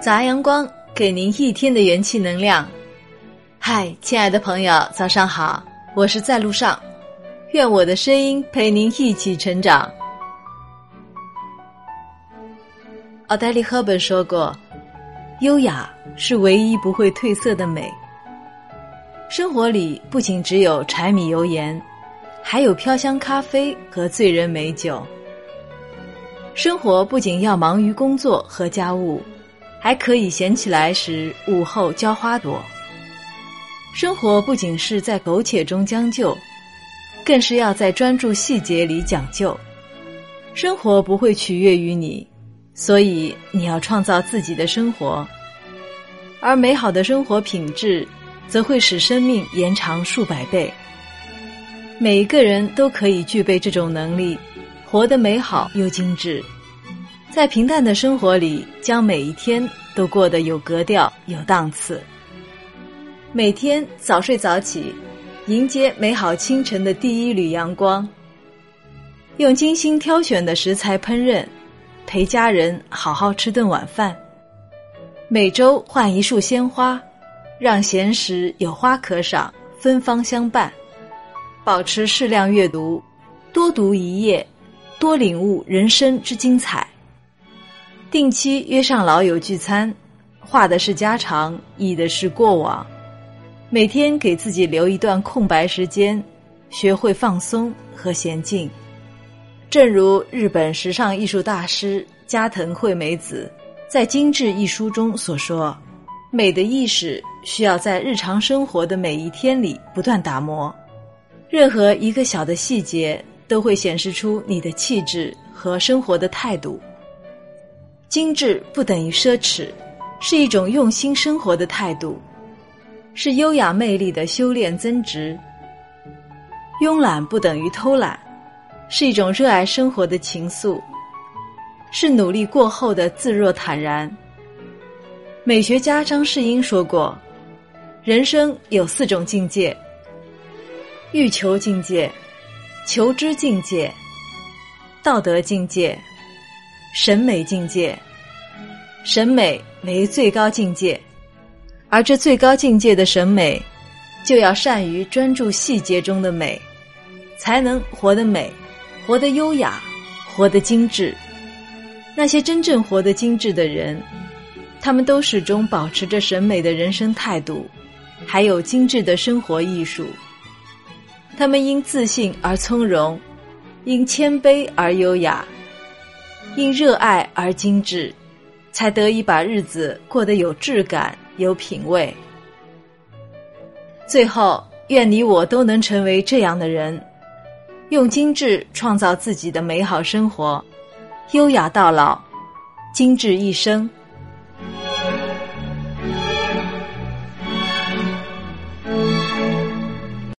杂阳光给您一天的元气能量。嗨，亲爱的朋友，早上好，我是在路上，愿我的声音陪您一起成长。奥黛丽·赫本说过：“优雅是唯一不会褪色的美。”生活里不仅只有柴米油盐，还有飘香咖啡和醉人美酒。生活不仅要忙于工作和家务。还可以闲起来时午后浇花朵。生活不仅是在苟且中将就，更是要在专注细节里讲究。生活不会取悦于你，所以你要创造自己的生活。而美好的生活品质，则会使生命延长数百倍。每一个人都可以具备这种能力，活得美好又精致。在平淡的生活里，将每一天都过得有格调、有档次。每天早睡早起，迎接美好清晨的第一缕阳光。用精心挑选的食材烹饪，陪家人好好吃顿晚饭。每周换一束鲜花，让闲时有花可赏，芬芳相伴。保持适量阅读，多读一页，多领悟人生之精彩。定期约上老友聚餐，话的是家常，忆的是过往。每天给自己留一段空白时间，学会放松和娴静。正如日本时尚艺术大师加藤惠美子在《精致》一书中所说：“美的意识需要在日常生活的每一天里不断打磨，任何一个小的细节都会显示出你的气质和生活的态度。”精致不等于奢侈，是一种用心生活的态度，是优雅魅力的修炼增值。慵懒不等于偷懒，是一种热爱生活的情愫，是努力过后的自若坦然。美学家张世英说过：“人生有四种境界：欲求境界、求知境界、道德境界。”审美境界，审美为最高境界，而这最高境界的审美，就要善于专注细节中的美，才能活得美，活得优雅，活得精致。那些真正活得精致的人，他们都始终保持着审美的人生态度，还有精致的生活艺术。他们因自信而从容，因谦卑而优雅。因热爱而精致，才得以把日子过得有质感、有品味。最后，愿你我都能成为这样的人，用精致创造自己的美好生活，优雅到老，精致一生。